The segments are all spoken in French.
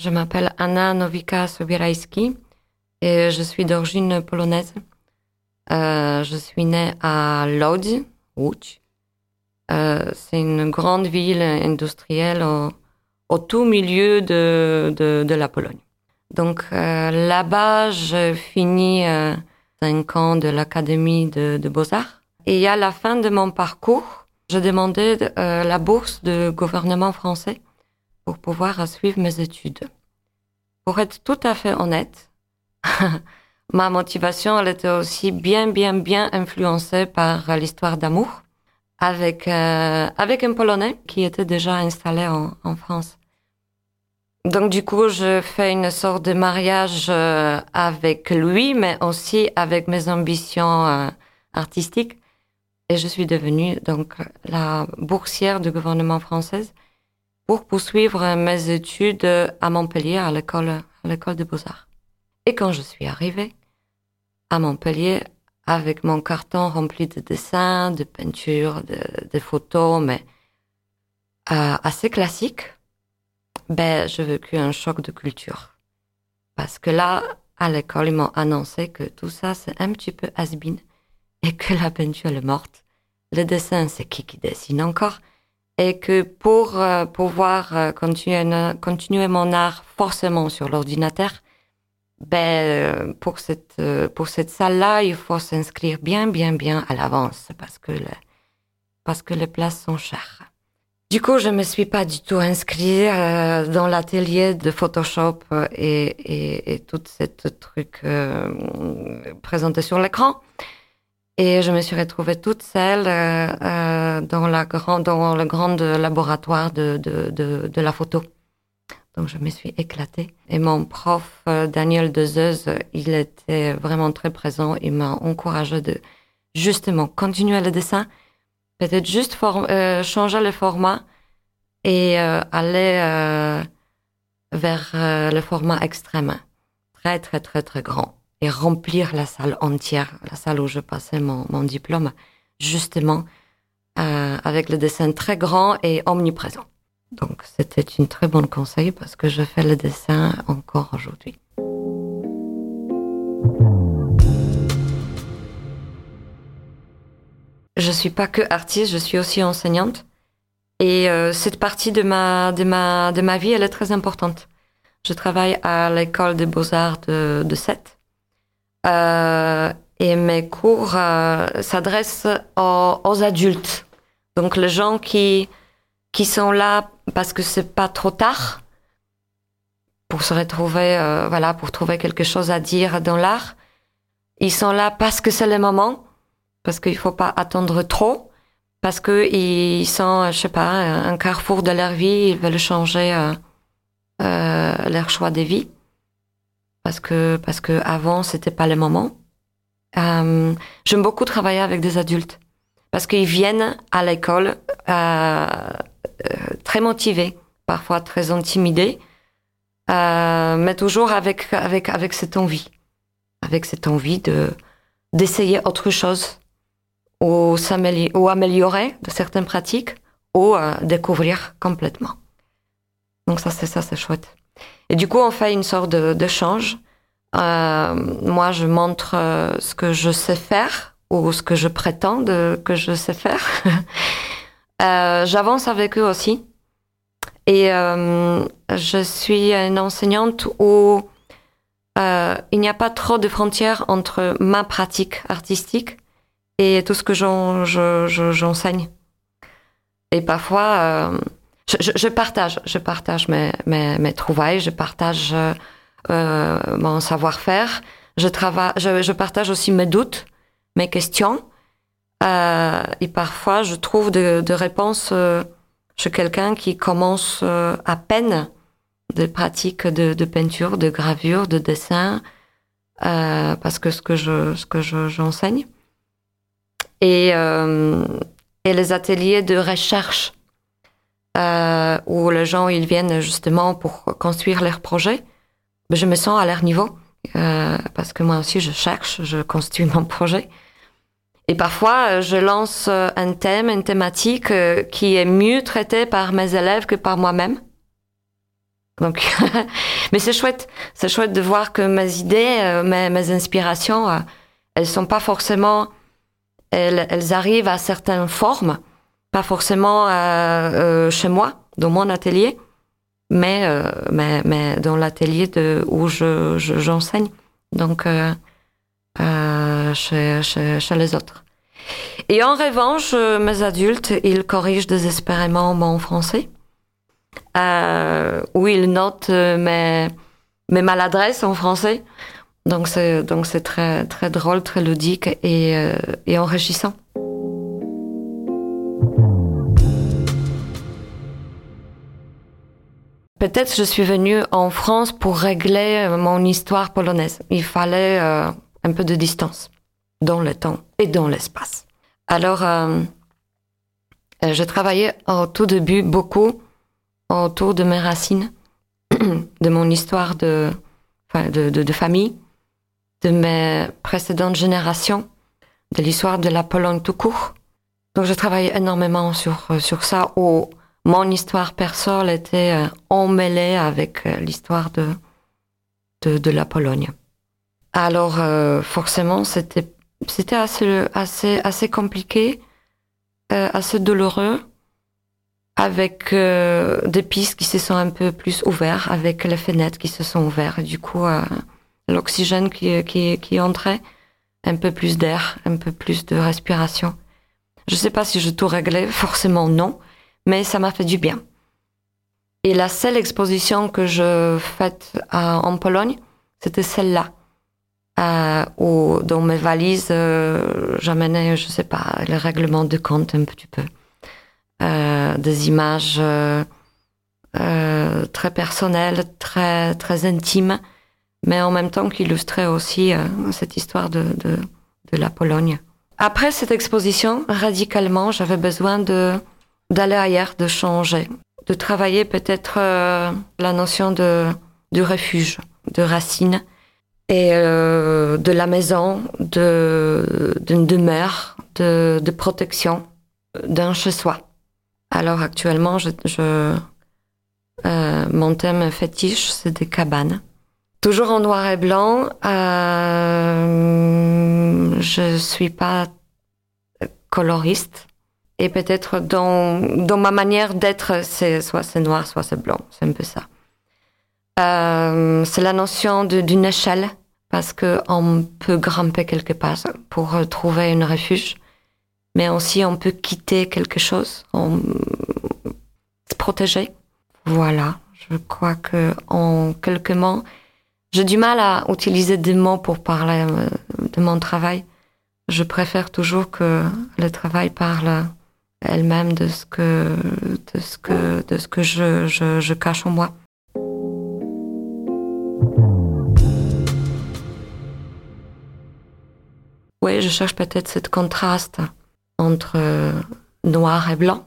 Je m'appelle Anna Nowika Sobierajski et je suis d'origine polonaise. Euh, je suis née à Lodz, Łódź. Euh, c'est une grande ville industrielle au, au tout milieu de, de, de, la Pologne. Donc euh, là-bas, je finis euh, cinq ans de l'Académie de, de Beaux-Arts. Et à la fin de mon parcours, je demandais euh, la bourse du gouvernement français pour pouvoir suivre mes études. Pour être tout à fait honnête, ma motivation, elle était aussi bien, bien, bien influencée par l'histoire d'amour avec, euh, avec un Polonais qui était déjà installé en, France. Donc du coup, je fais une sorte de mariage euh, avec lui, mais aussi avec mes ambitions euh, artistiques. Et je suis devenue donc la boursière du gouvernement français pour poursuivre mes études à Montpellier, à l'école, à l'école de beaux-arts. Et quand je suis arrivée à Montpellier, avec mon carton rempli de dessins, de peintures, de, photos, mais euh, assez classiques, ben, j'ai vécu un choc de culture. Parce que là, à l'école, ils m'ont annoncé que tout ça, c'est un petit peu has et que la peinture est morte. Le dessin, c'est qui qui dessine encore? Et que pour euh, pouvoir euh, continuer, mon art forcément sur l'ordinateur, ben, pour cette, pour cette salle-là, il faut s'inscrire bien, bien, bien à l'avance parce que, parce que les places sont chères. Du coup, je me suis pas du tout inscrite euh, dans l'atelier de Photoshop et, et, tout cette truc euh, présenté sur l'écran. Et je me suis retrouvée toute seule euh, dans, la grand, dans le grand laboratoire de, de, de, de, la photo. Donc je me suis éclatée. Et mon prof, Daniel Dezeuse, il était vraiment très présent. Il m'a encouragé de justement continuer le dessin peut-être juste euh, changer le format et euh, aller euh, vers le format extrême, très très très très grand, et remplir la salle entière, la salle où je passais mon, mon diplôme, justement avec le dessin très grand et omniprésent. Donc c'était une très bonne conseil parce que je fais le dessin encore aujourd'hui. je suis pas que artiste, je suis aussi enseignante. Et euh, cette partie de ma, de, ma, de ma vie, elle est très importante. Je travaille à l'école des beaux-arts de, de Sète. Euh, et mes cours euh, s'adressent aux, adultes. Donc les gens qui, qui sont là parce que c'est pas trop tard pour se retrouver, euh, voilà, pour trouver quelque chose à dire dans l'art. Ils sont là parce que c'est le moment parce qu'il faut pas attendre trop, parce que ils sont, je sais pas, un carrefour de leur vie, ils veulent changer euh, leur choix de vie, parce que parce que avant c'était pas le moment. Euh, J'aime beaucoup travailler avec des adultes parce qu'ils viennent à l'école euh, très motivés, parfois très intimidés, mais toujours avec avec avec cette envie, avec cette envie de d'essayer autre chose ou, ou améliorer de certaines pratiques ou euh, découvrir complètement. Donc ça, c'est ça, c'est chouette. Et du coup, on fait une sorte de, d'échange. Euh, moi, je montre euh, ce que je sais faire ou ce que je prétends de, que je sais faire. euh, j'avance avec eux aussi. Et euh, je suis une enseignante où euh, il n'y a pas trop de frontières entre ma pratique artistique et tout ce que j'enseigne. Je, et parfois, euh, je, je, partage, je partage mes, mes, mes trouvailles, je partage euh, mon savoir-faire, je, travaille, je, je, partage aussi mes doutes, mes questions. Euh, et parfois, je trouve des de réponses euh, chez quelqu'un qui commence euh, à peine des pratiques de, de, peinture, de gravure, de dessin, euh, parce que ce que je, ce que j'enseigne. et, euh, et les ateliers de recherche euh, où les gens ils viennent justement pour construire leurs projets. Je me sens à leur niveau euh, parce que moi aussi je cherche, je construis mon projet. Et parfois, je lance un thème, une thématique euh, qui est mieux traitée par mes élèves que par moi-même. Donc, mais c'est chouette, c'est chouette de voir que mes idées, euh, mes, inspirations, euh, elles sont pas forcément, elles arrivent à certaines formes, pas forcément euh, chez moi, dans mon atelier, mais mais, mais dans l'atelier où je j'enseigne. Donc chez, chez, chez les autres. Et en revanche, mes adultes, ils corrigent désespérément mon français euh, où il note euh, mes, mes maladresses en français. Donc c'est donc c'est très très drôle, très ludique et, euh, et enrichissant. Peut-être je suis venue en France pour régler mon histoire polonaise. Il fallait euh, un peu de distance dans le temps et dans l'espace. Alors, euh, je travaillais au tout début beaucoup autour de mes racines, de mon histoire de, famille, de mes précédentes générations, de l'histoire de la Pologne tout court. Donc je travaille énormément sur, ça, mon histoire personnelle était euh, emmêlée avec euh, l'histoire de, de, la Pologne. Alors euh, forcément, c'était c'était assez, assez, assez compliqué, assez douloureux avec des pistes qui se sont un peu plus ouvertes, avec les fenêtres qui se sont ouvertes. Du coup, l'oxygène qui, qui, qui entrait, un peu plus d'air, un peu plus de respiration. Je sais pas si je tout réglé, forcément non, mais ça m'a fait du bien. Et la seule exposition que je faite en Pologne, c'était celle-là. Euh, où dans mes valises, euh, j'amenais, je sais pas, le règlement de compte un petit peu. Euh, des images euh, euh, très personnelles, très, très intimes, mais en même temps qui illustraient aussi cette histoire de, de, la Pologne. Après cette exposition, radicalement, j'avais besoin de d'aller ailleurs, de changer, de travailler peut-être la notion de, de refuge, de racine et euh, de la maison, de d'une demeure, de, de protection, d'un chez-soi. Alors actuellement, je, je euh, mon thème fétiche, c'est des cabanes. Toujours en noir et blanc. Euh, je suis pas coloriste et peut-être dans dans ma manière d'être, c'est soit c'est noir, soit c'est blanc. C'est un peu ça. Euh, c'est la notion d'une échelle parce que on peut grimper quelque part pour trouver un refuge mais aussi on peut quitter quelque chose, on... se protéger. Voilà, je crois que en quelques mots, j'ai du mal à utiliser des mots pour parler euh, de mon travail. Je préfère toujours que le travail parle elle-même de ce que de ce que de ce que je, je, cache en moi. Oui, je cherche peut-être ce contraste entre euh, noir et blanc,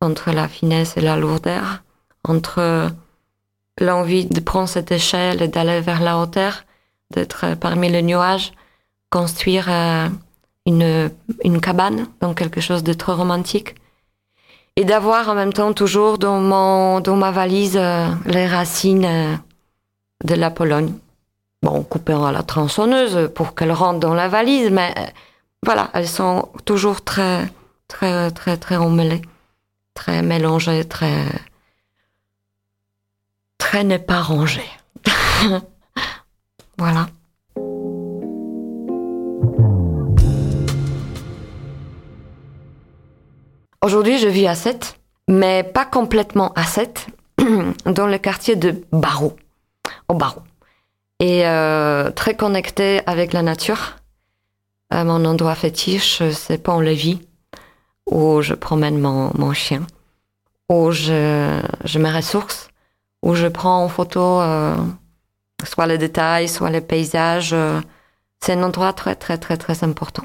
entre la finesse et la lourdeur, entre l'envie de prendre cette échelle et d'aller vers la hauteur, d'être parmi les nuages, construire euh, une, une cabane, donc quelque chose de trop romantique, et d'avoir en même temps toujours dans, mon, dans ma valise euh, les racines de la Pologne. Bon, coupées à la tronçonneuse pour qu'elles rentrent dans la valise, mais voilà, elles sont toujours très, très, très, très emmêlées, très mélangées, très, très n'est pas rangées. voilà. Aujourd'hui, je vis à 7, mais pas complètement à 7, dans le quartier de Barreau, au Barreau. Et euh, très connecté avec la nature à mon endroit fétiche, c'est Pont-Levis, où je promène mon, mon chien, où je, je me ressource, où je prends en photo soit les détails, soit les paysages. c'est un endroit très, très, très, très important.